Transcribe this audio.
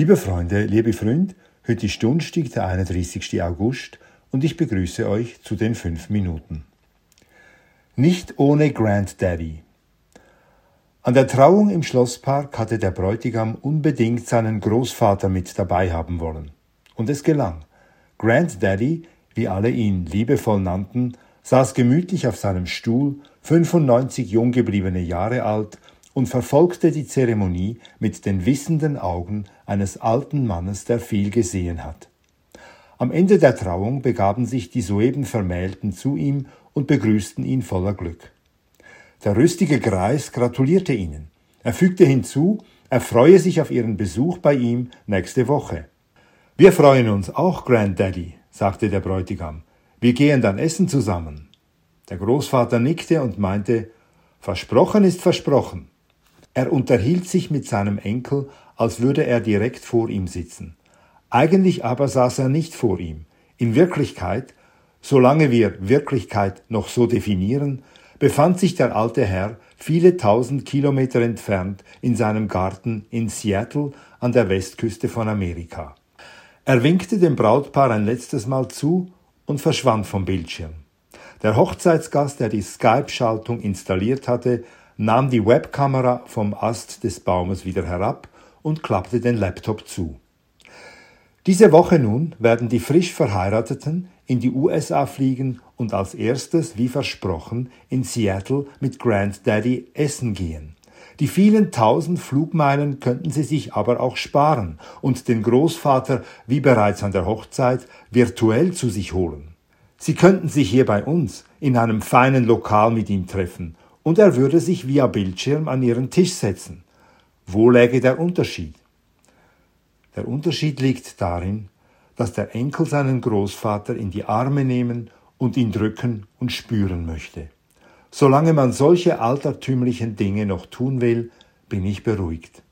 Liebe Freunde, liebe Freund, heute ist Donnerstag, der 31. August, und ich begrüße euch zu den fünf Minuten. Nicht ohne Granddaddy. An der Trauung im Schlosspark hatte der Bräutigam unbedingt seinen Großvater mit dabei haben wollen. Und es gelang. Granddaddy, wie alle ihn liebevoll nannten, saß gemütlich auf seinem Stuhl, 95 jung gebliebene Jahre alt, und verfolgte die Zeremonie mit den wissenden Augen eines alten Mannes, der viel gesehen hat. Am Ende der Trauung begaben sich die soeben Vermählten zu ihm und begrüßten ihn voller Glück. Der rüstige Greis gratulierte ihnen. Er fügte hinzu, er freue sich auf ihren Besuch bei ihm nächste Woche. Wir freuen uns auch, Granddaddy, sagte der Bräutigam. Wir gehen dann essen zusammen. Der Großvater nickte und meinte, Versprochen ist versprochen. Er unterhielt sich mit seinem Enkel, als würde er direkt vor ihm sitzen. Eigentlich aber saß er nicht vor ihm. In Wirklichkeit, solange wir Wirklichkeit noch so definieren, befand sich der alte Herr viele tausend Kilometer entfernt in seinem Garten in Seattle an der Westküste von Amerika. Er winkte dem Brautpaar ein letztes Mal zu und verschwand vom Bildschirm. Der Hochzeitsgast, der die Skype-Schaltung installiert hatte, nahm die Webkamera vom Ast des Baumes wieder herab und klappte den Laptop zu. Diese Woche nun werden die frisch Verheirateten in die USA fliegen und als erstes, wie versprochen, in Seattle mit Granddaddy essen gehen. Die vielen tausend Flugmeilen könnten sie sich aber auch sparen und den Großvater, wie bereits an der Hochzeit, virtuell zu sich holen. Sie könnten sich hier bei uns in einem feinen Lokal mit ihm treffen und er würde sich via Bildschirm an ihren Tisch setzen. Wo läge der Unterschied? Der Unterschied liegt darin, dass der Enkel seinen Großvater in die Arme nehmen und ihn drücken und spüren möchte. Solange man solche altertümlichen Dinge noch tun will, bin ich beruhigt.